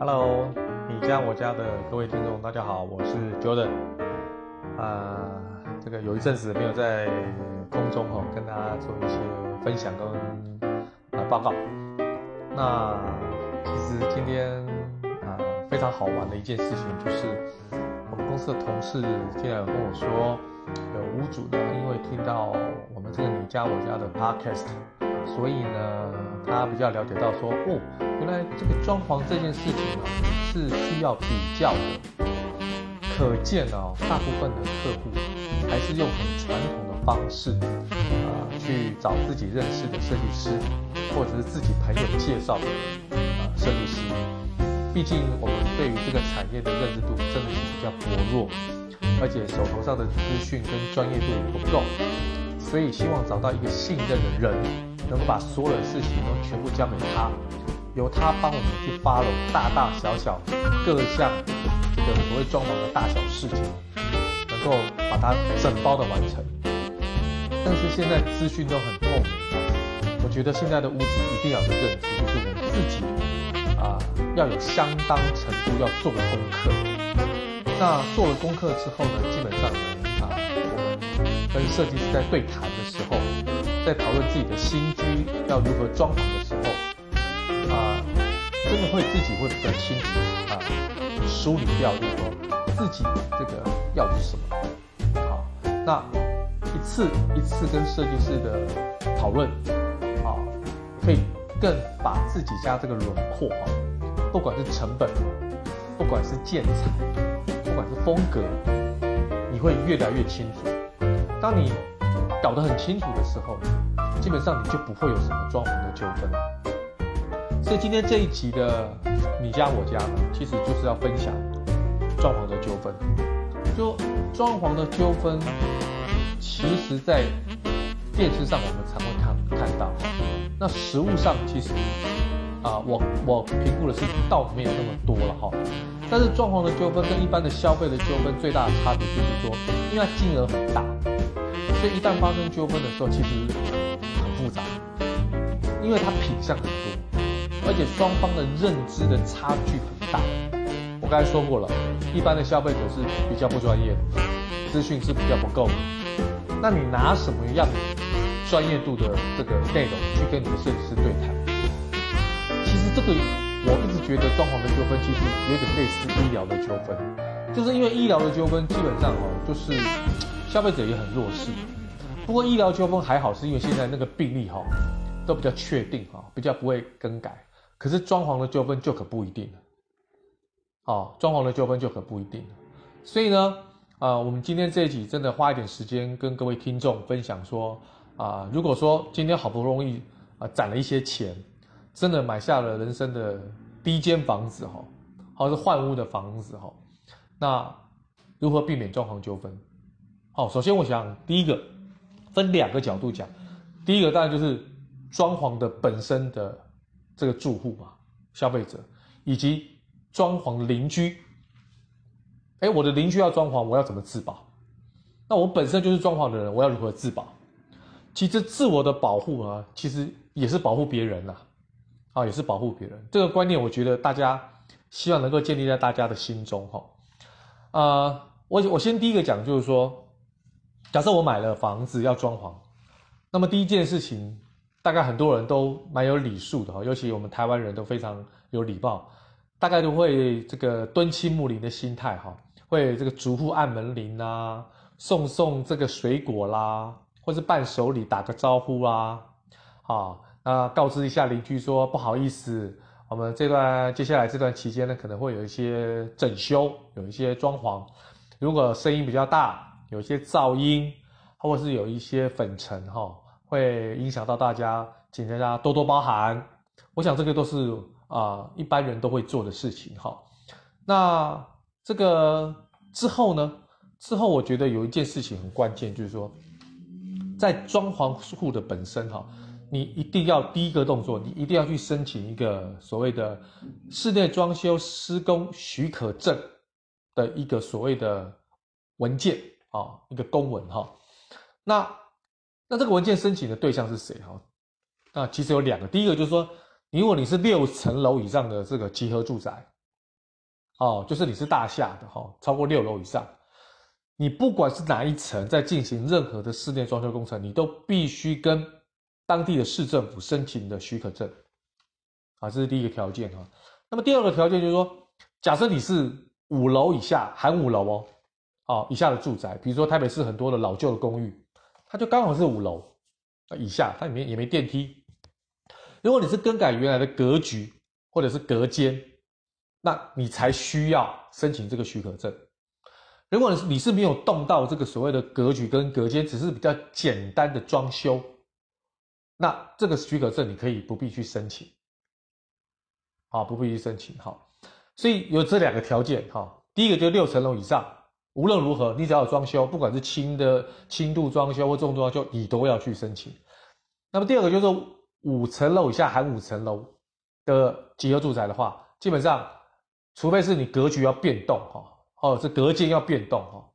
Hello，你家我家的各位听众，大家好，我是 Jordan。啊、这个有一阵子没有在空中哈跟大家做一些分享跟啊报告。那其实今天啊、非常好玩的一件事情，就是我们公司的同事竟然有跟我说，有屋主呢，因为听到我们这个你家我家的 Podcast，所以呢，他比较了解到说，哦，原来这个装潢这件事情呢是需要比较的。可见哦，大部分的客户还是用很传统的方式啊、去找自己认识的设计师，或者是自己朋友介绍的啊设计师。毕竟我们对于这个产业的认知度真的是比较薄弱，而且手头上的资讯跟专业度也不够，所以希望找到一个信任的人。能够把所有的事情都全部交给他，由他帮我们去 follow 大大小小各项这个所谓装潢的大小事情，能够把它整包的完成。但是现在资讯都很透明，我觉得现在的屋主一定要有认知，就是我们自己啊要有相当程度要做个功课。那做了功课之后呢，基本上啊我们跟设计师在对谈的时候。在讨论自己的新居要如何装潢的，真的会自己会比较清楚啊，梳理掉就是说自己这个要的是什么。好，那一次一次跟设计师的讨论，啊，可以更把自己家这个轮廓哈，不管是成本，不管是建材，不管是风格，你会越来越清楚。当你搞得很清楚的时候，基本上你就不会有什么装潢的纠纷。所以今天这一集的你家我家呢，其实就是要分享装潢的纠纷。就装潢的纠纷，其实在电视上我们才会看看到。那实物上其实啊，我我评估的是倒没有那么多了哈。但是装潢的纠纷跟一般的消费的纠纷最大的差别就是说，因为它金额很大。所以一旦发生纠纷的时候，其实很复杂，因为它品项很多，而且双方的认知的差距很大。我刚才说过了，一般的消费者是比较不专业的，资讯是比较不够的。那你拿什么样专业度的这个内容去跟你的设计师对谈？其实这个我一直觉得装潢的纠纷其实有点类似医疗的纠纷，就是因为医疗的纠纷基本上哦，就是。消费者也很弱势，不过医疗纠纷还好，是因为现在那个病例哈都比较确定哈，比较不会更改。可是装潢的纠纷就可不一定了，哦，装潢的纠纷就可不一定了。所以呢，啊，我们今天这一集真的花一点时间跟各位听众分享说，啊，如果说今天好不容易啊攒了一些钱，真的买下了人生的第一间房子哈，或者是换屋的房子哈，那如何避免装潢纠纷？好，首先我想第一个分两个角度讲，第一个当然就是装潢的本身的这个住户嘛，消费者以及装潢的邻居。哎，我的邻居要装潢，我要怎么自保？那我本身就是装潢的人，我要如何自保？其实自我的保护啊，其实也是保护别人呐，啊，也是保护别人。这个观念，我觉得大家希望能够建立在大家的心中哈。啊，我我先第一个讲就是说。假设我买了房子要装潢，那么第一件事情，大概很多人都蛮有礼数的哈，尤其我们台湾人都非常有礼貌，大概都会这个敦亲睦邻的心态哈，会这个逐户按门铃啊，送送这个水果啦，或是伴手礼打个招呼啦，啊，那告知一下邻居说不好意思，我们这段接下来这段期间呢，可能会有一些整修，有一些装潢，如果声音比较大。有一些噪音，或者是有一些粉尘哈，会影响到大家，请大家多多包涵。我想这个都是啊、一般人都会做的事情哈。那这个之后呢？之后我觉得有一件事情很关键，就是说，在装潢户的本身哈，你一定要第一个动作，你一定要去申请一个所谓的室内装修施工许可证的一个所谓的文件。啊，一个公文哈，那那这个文件申请的对象是谁哈？那其实有两个，第一个就是说，如果你是六层楼以上的这个集合住宅，哦，就是你是大厦的哈、超过六楼以上，你不管是哪一层，在进行任何的室内装修工程，你都必须跟当地的市政府申请的许可证，啊，这是第一个条件哈。那么第二个条件就是说，假设你是五楼以下，含五楼哦，哦以下的住宅，比如说台北市很多的老旧的公寓，它就刚好是五楼以下，它里面也没电梯。如果你是更改原来的格局或者是隔间，那你才需要申请这个许可证。如果你是你是没有动到这个所谓的格局跟隔间，只是比较简单的装修，那这个许可证你可以不必去申请，好，不必去申请，好。所以有这两个条件，哈，第一个就六层楼以上，无论如何，你只要有装修，不管是轻的轻度装修或重度装修，你都要去申请。那么第二个就是。五层楼以下含五层楼的集合住宅的话，基本上，除非是你格局要变动哈，哦，这隔间要变动哈，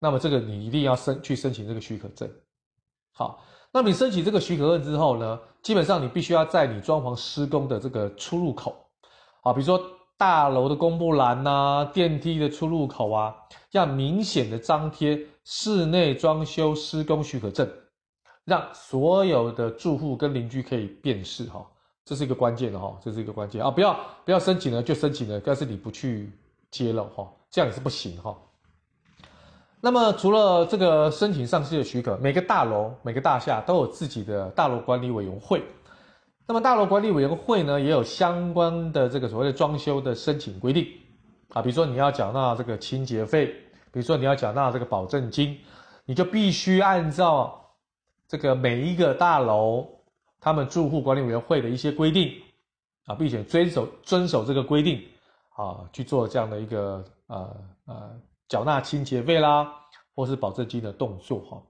那么这个你一定要申去申请这个许可证。好，那你申请这个许可证之后呢，基本上你必须要在你装潢施工的这个出入口，啊，比如说大楼的公布栏呐、电梯的出入口啊，要明显的张贴室内装修施工许可证。让所有的住户跟邻居可以辨识哈，这是一个关键的哈，这是一个关键啊！不要不要申请了就申请了，但是你不去揭露哈，这样也是不行哈。那么除了这个申请上市的许可，每个大楼每个大厦都有自己的大楼管理委员会。那么大楼管理委员会呢，也有相关的这个所谓的装修的申请规定啊，比如说你要缴纳这个清洁费，比如说你要缴纳这个保证金，你就必须按照。这个每一个大楼，他们住户管理委员会的一些规定啊，并且遵守遵守这个规定啊，去做这样的一个呃呃缴纳清洁费啦，或是保证金的动作哈。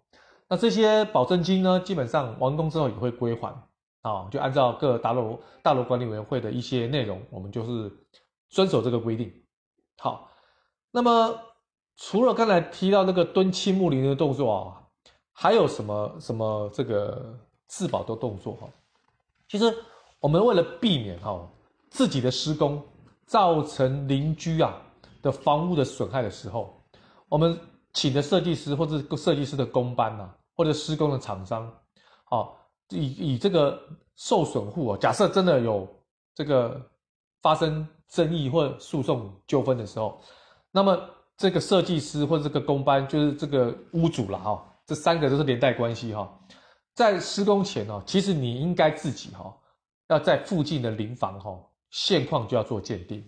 那这些保证金呢，基本上完工之后也会归还啊，就按照各大楼大楼管理委员会的一些内容，我们就是遵守这个规定。好，那么除了刚才提到那个敦亲睦邻的动作啊。还有什么什么这个自保的动作哈？其实我们为了避免哈自己的施工造成邻居啊的房屋的损害的时候，我们请的设计师或者设计师的工班呐，或者施工的厂商，啊，以以这个受损户啊，假设真的有这个发生争议或诉讼纠纷的时候，那么这个设计师或者这个工班就是这个屋主了哈。这三个都是连带关系哈，在施工前哦，其实你应该自己哈，要在附近的邻房哈现况就要做鉴定。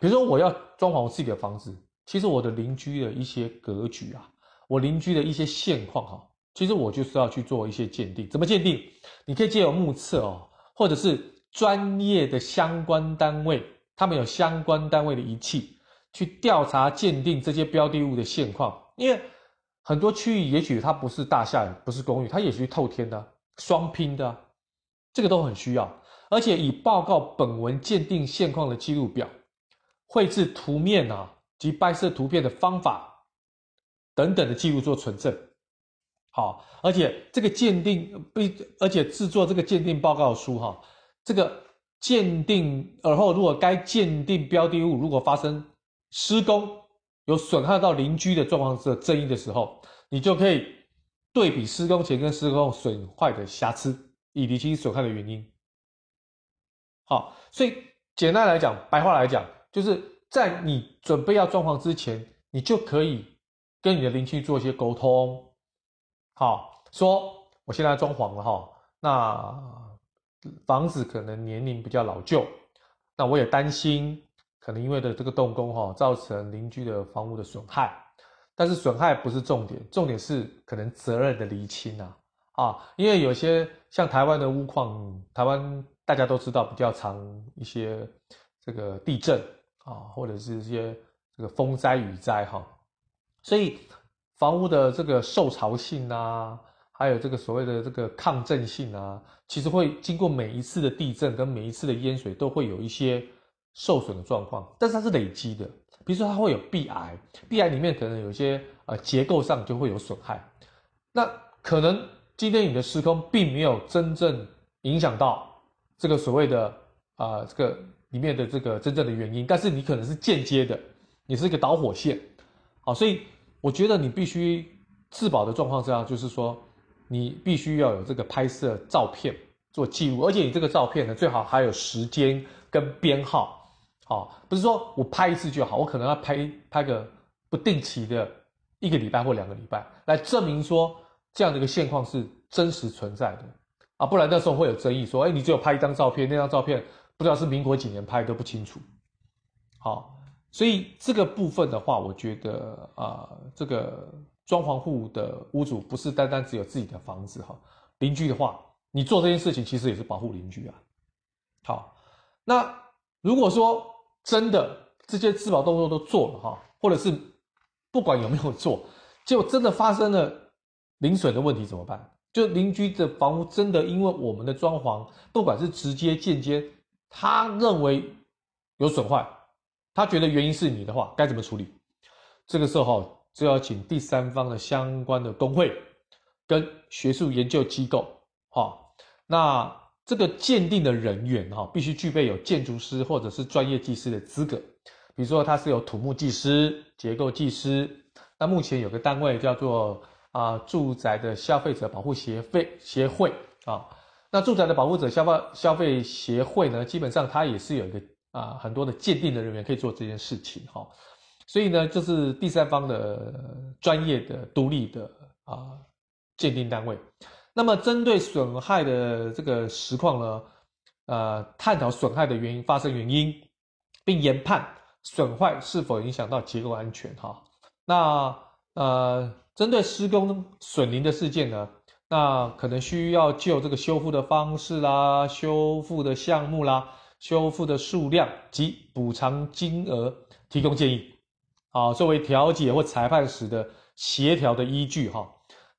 比如说我要装潢我自己的房子，其实我的邻居的一些格局啊，我邻居的一些现况哈，其实我就是要去做一些鉴定。怎么鉴定？你可以借由目测哦，或者是专业的相关单位，他们有相关单位的仪器去调查鉴定这些标的物的现况，因为。很多区域也许它不是大厦，不是公寓，它也许透天的、双拼的，这个都很需要。而且以报告本文鉴定现况的记录表、绘制图面啊及拍摄图片的方法等等的记录做存证。好，而且这个鉴定被，而且制作这个鉴定报告书哈，这个鉴定而后如果该鉴定标的物如果发生施工。有损害到邻居的状况的争议的时候，你就可以对比施工前跟施工损坏的瑕疵，以厘清损害的原因。好，所以简单来讲，白话来讲，就是在你准备要装潢之前，你就可以跟你的邻居做一些沟通。好，说我现在装潢了哈，那房子可能年龄比较老旧，那我也担心。可能因为的这个动工哈，造成邻居的房屋的损害，但是损害不是重点，重点是可能责任的厘清呐啊，因为有些像台湾的屋况，台湾大家都知道比较常一些这个地震啊，或者是一些这个风灾雨灾哈，所以房屋的这个受潮性啊，还有这个所谓的这个抗震性啊，其实会经过每一次的地震跟每一次的淹水，都会有一些。受损的状况，但是它是累积的。比如说，它会有壁癌，壁癌里面可能有一些呃结构上就会有损害。那可能今天你的施工并没有真正影响到这个所谓的啊、这个里面的这个真正的原因，但是你可能是间接的，你是一个导火线，好，所以我觉得你必须自保的状况这样，就是说你必须要有这个拍摄照片做记录，而且你这个照片呢，最好还有时间跟编号，好，不是说我拍一次就好，我可能要拍拍个不定期的一个礼拜或两个礼拜，来证明说这样的一个现况是真实存在的啊，不然那时候会有争议，说，哎，你只有拍一张照片，那张照片。不知道是民国几年拍都不清楚，好，所以这个部分的话，我觉得啊、这个装潢户的屋主不是单单只有自己的房子哈，邻居的话，你做这件事情其实也是保护邻居啊。好，那如果说真的这些自保动作都做了哈，或者是不管有没有做，结果真的发生了邻损的问题怎么办？就邻居的房屋真的因为我们的装潢，不管是直接间接。他认为有损坏，他觉得原因是你的话，该怎么处理？这个时候就要请第三方的相关的工会跟学术研究机构，哈，那这个鉴定的人员哈，必须具备有建筑师或者是专业技师的资格，比如说他是有土木技师、结构技师。那目前有个单位叫做啊住宅的消费者保护协会协会啊。那住宅的保护者消费消费协会呢，基本上它也是有一个啊很多的鉴定的人员可以做这件事情哈，所以呢，就是第三方的专业的独立的啊鉴定单位。那么针对损害的这个实况呢，呃，探讨损害的原因、发生原因，并研判损坏是否影响到结构安全哈。那呃，针对施工损邻的事件呢，那可能需要就这个修复的方式啦、修复的项目啦、修复的数量及补偿金额提供建议，好，作为调解或裁判时的协调的依据哈。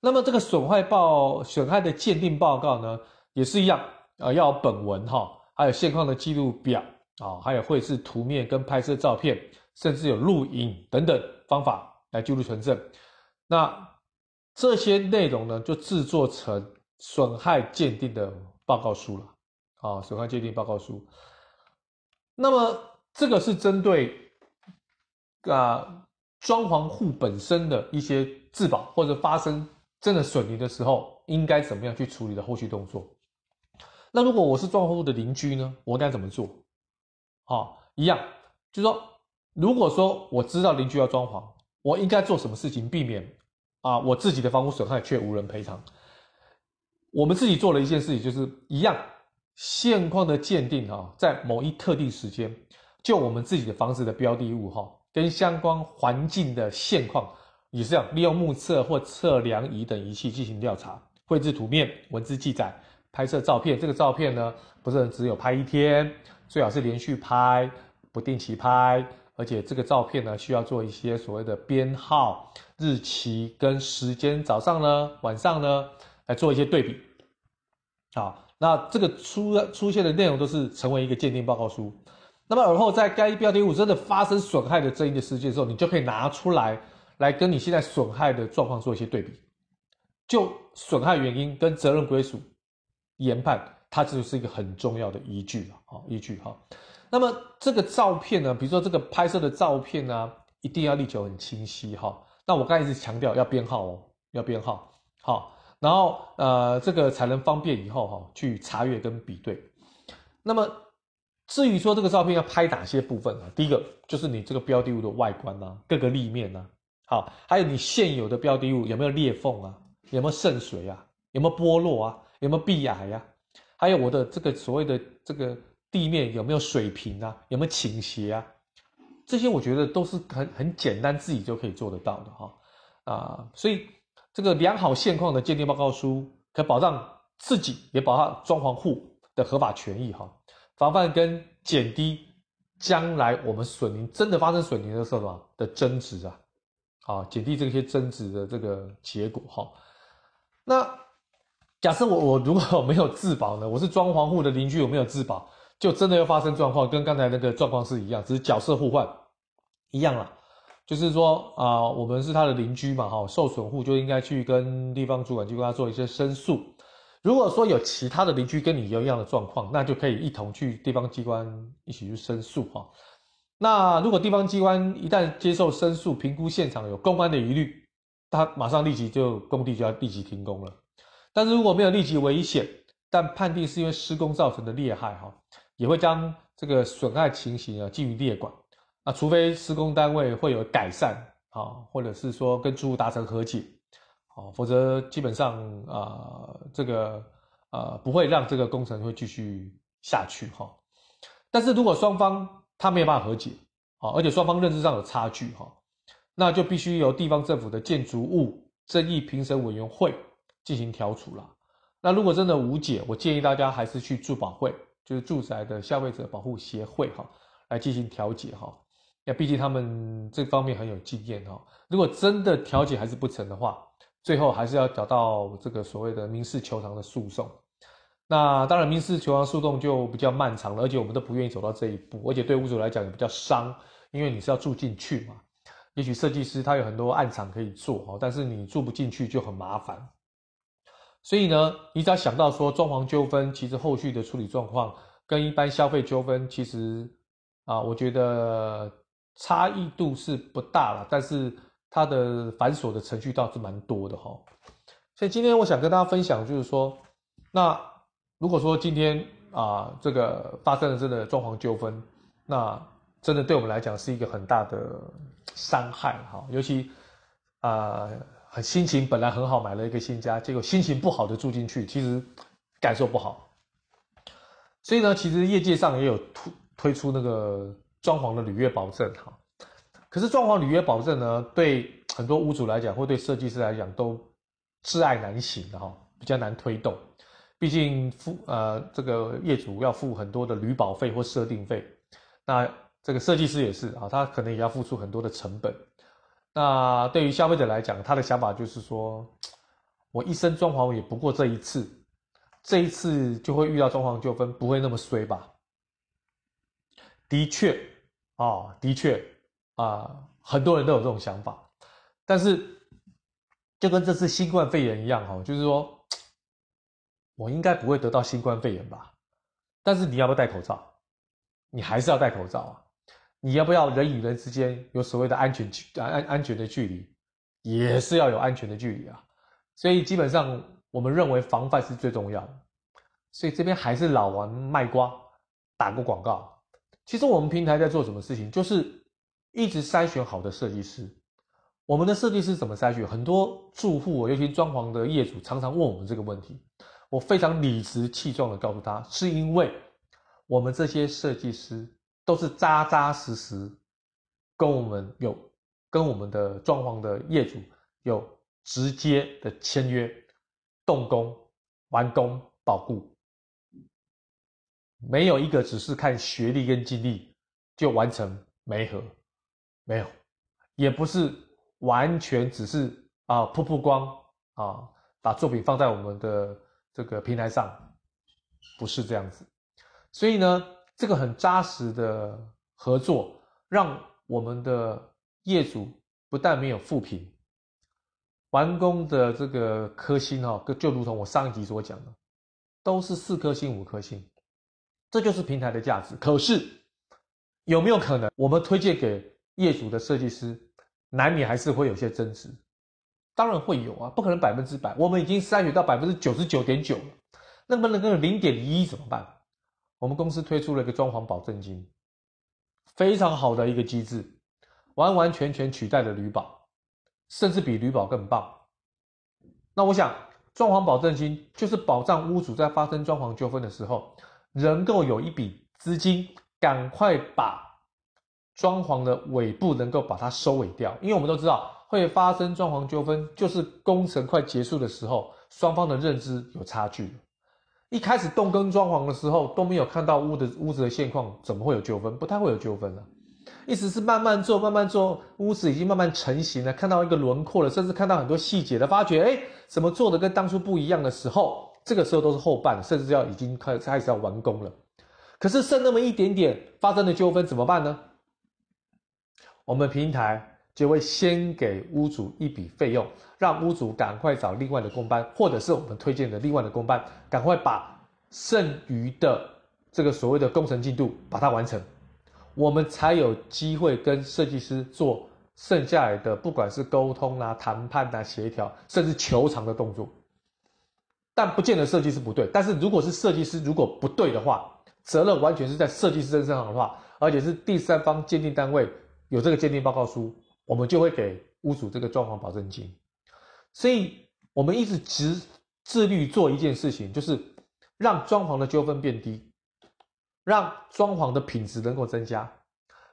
那么这个损坏报损害的鉴定报告呢，也是一样啊，要本文哈，还有现况的记录表啊，还有绘制图面跟拍摄照片，甚至有录影等等方法来记录存证。那这些内容呢，就制作成损害鉴定的报告书了。啊，损害鉴定报告书。那么这个是针对啊装潢户本身的一些自保或者发生真的损邻的时候，应该怎么样去处理的后续动作。那如果我是装潢户的邻居呢，我该怎么做？啊，一样，就是说，如果说我知道邻居要装潢，我应该做什么事情避免？啊，我自己的房屋损害却无人赔偿。我们自己做了一件事情，就是一样现况的鉴定哈，在某一特定时间，就我们自己的房子的标的物哈，跟相关环境的现况，也是这样，利用目测或测量仪等仪器进行调查，绘制图面、文字记载、拍摄照片。这个照片呢，不是只有拍一天，最好是连续拍，不定期拍。而且这个照片呢，需要做一些所谓的编号、日期跟时间，早上呢、晚上呢，来做一些对比。好，那这个出出现的内容都是成为一个鉴定报告书。那么而后在该标的物真的发生损害的争议的事件的时候，你就可以拿出来，来跟你现在损害的状况做一些对比，就损害原因跟责任归属研判，它就是一个很重要的依据了。好，依据哈。那么这个照片呢，比如说这个拍摄的照片呢，一定要力求很清晰哈。那我刚才一直强调要编号哦，要编号好，然后呃这个才能方便以后哈去查阅跟比对。那么至于说这个照片要拍哪些部分啊？第一个就是你这个标的物的外观啊，各个立面啊，好，还有你现有的标的物有没有裂缝啊，有没有渗水啊，有没有剥落啊，有没有壁癌呀，还有我的这个所谓的这个。地面有没有水平啊？有没有倾斜啊？这些我觉得都是很很简单，自己就可以做得到的哈啊！所以这个良好现况的鉴定报告书，可保障自己，也保障装潢户的合法权益哈，防范跟减低将来我们损邻真的发生损邻的时候的争执啊，啊，减低这些争执的这个结果哈。那假设我我如果没有自保呢？我是装潢户的邻居，我没有自保。就真的要发生状况，跟刚才那个状况是一样，只是角色互换，一样啦。就是说啊、我们是他的邻居嘛，哈，受损户就应该去跟地方主管机关做一些申诉。如果说有其他的邻居跟你有一样的状况，那就可以一同去地方机关一起去申诉哈。那如果地方机关一旦接受申诉，评估现场有公安的疑虑，他马上立即就工地就要立即停工了。但是如果没有立即危险，但判定是因为施工造成的裂害哈，也会将这个损害情形啊进于列管。那除非施工单位会有改善啊，或者是说跟住户达成和解，啊，否则基本上啊这个呃不会让这个工程会继续下去哈。但是如果双方他没有办法和解啊，而且双方认知上有差距哈，那就必须由地方政府的建筑物争议评审委员会进行调处了。那如果真的无解，我建议大家还是去住保会，就是住宅的消费者保护协会哈，来进行调解哈。那毕竟他们这方面很有经验哈。如果真的调解还是不成的话，最后还是要找到这个所谓的民事求偿的诉讼。那当然，民事求偿诉讼就比较漫长了，而且我们都不愿意走到这一步，而且对屋主来讲也比较伤，因为你是要住进去嘛。也许设计师他有很多暗场可以做哈，但是你住不进去就很麻烦。所以呢，你只要想到说装潢纠纷，其实后续的处理状况跟一般消费纠纷，其实啊，我觉得差异度是不大了，但是它的繁琐的程序倒是蛮多的哈。所以今天我想跟大家分享，就是说，那如果说今天啊，这个发生了这个装潢纠纷，那真的对我们来讲是一个很大的伤害哈，尤其啊。很心情本来很好，买了一个新家，结果心情不好的住进去，其实感受不好。所以呢，其实业界上也有推推出那个装潢的履约保证哈。可是装潢履约保证呢，对很多屋主来讲，或对设计师来讲，都挚爱难行的哈，比较难推动。毕竟付呃这个业主要付很多的履保费或设定费，那这个设计师也是啊，他可能也要付出很多的成本。那对于消费者来讲，他的想法就是说，我一生装潢也不过这一次，这一次就会遇到装潢纠纷，不会那么衰吧？的确，哦，的确，啊、很多人都有这种想法。但是，就跟这次新冠肺炎一样，哈，就是说，我应该不会得到新冠肺炎吧？但是你要不要戴口罩？你还是要戴口罩啊。你要不要人与人之间有所谓的安全距安安全的距离，也是要有安全的距离啊。所以基本上我们认为防范是最重要的。所以这边还是老王卖瓜，打个广告。其实我们平台在做什么事情，就是一直筛选好的设计师。我们的设计师怎么筛选？很多住户，尤其装潢的业主，常常问我们这个问题。我非常理直气壮的告诉他，是因为我们这些设计师。都是扎扎实实，跟我们有跟我们的装潢的业主有直接的签约，动工、完工、保固，没有一个只是看学历跟经历就完成媒合，没有，也不是完全只是啊曝曝光啊，把作品放在我们的这个平台上，不是这样子，所以呢。这个很扎实的合作，让我们的业主不但没有负评，完工的这个颗星哈，就如同我上一集所讲的，都是四颗星、五颗星，这就是平台的价值。可是有没有可能，我们推荐给业主的设计师，难免还是会有些争执？当然会有啊，不可能百分之百。我们已经筛选到百分之九十九点九了，那么那个零点一怎么办？我们公司推出了一个装潢保证金，非常好的一个机制，完完全全取代了履保，甚至比履保更棒。那我想，装潢保证金就是保障屋主在发生装潢纠纷的时候，能够有一笔资金，赶快把装潢的尾部能够把它收尾掉。因为我们都知道，会发生装潢纠纷，就是工程快结束的时候，双方的认知有差距。一开始动工装潢的时候都没有看到屋的屋子的现况，怎么会有纠纷？不太会有纠纷了。意思是慢慢做，慢慢做，屋子已经慢慢成型了，看到一个轮廓了，甚至看到很多细节的发觉，哎，怎么做的跟当初不一样的时候，这个时候都是后半，甚至要已经开开始要完工了。可是剩那么一点点发生的纠纷怎么办呢？我们平台就会先给屋主一笔费用，让屋主赶快找另外的工班，或者是我们推荐的另外的工班，赶快把剩余的这个所谓的工程进度把它完成，我们才有机会跟设计师做剩下来的，不管是沟通啊、谈判啊、协调，甚至求偿的动作。但不见得设计师不对，但是如果是设计师如果不对的话，责任完全是在设计师身上的话，而且是第三方鉴定单位有这个鉴定报告书。我们就会给屋主这个装潢保证金，所以我们一直执致力做一件事情，就是让装潢的纠纷变低，让装潢的品质能够增加，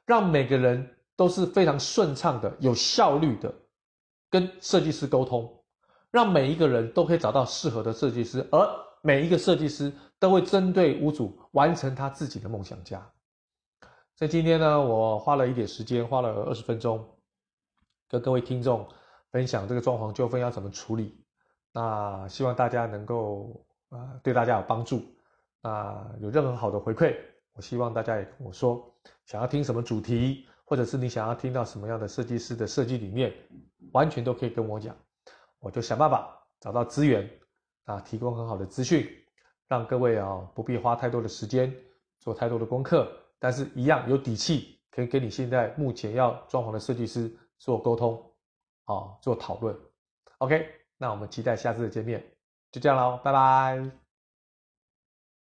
让每个人都是非常顺畅的、有效率的跟设计师沟通，让每一个人都可以找到适合的设计师，而每一个设计师都会针对屋主完成他自己的梦想家。所以今天呢，我花了一点时间，花了二十分钟。跟各位听众分享这个装潢纠纷要怎么处理，那希望大家能够呃对大家有帮助，那有任何好的回馈，我希望大家也跟我说，想要听什么主题，或者是你想要听到什么样的设计师的设计理念，完全都可以跟我讲，我就想办法找到资源啊，提供很好的资讯，让各位啊不必花太多的时间做太多的功课，但是一样有底气，可以跟你现在目前要装潢的设计师。做沟通，啊，做讨论，OK，那我们期待下次的见面，就这样喽，拜拜。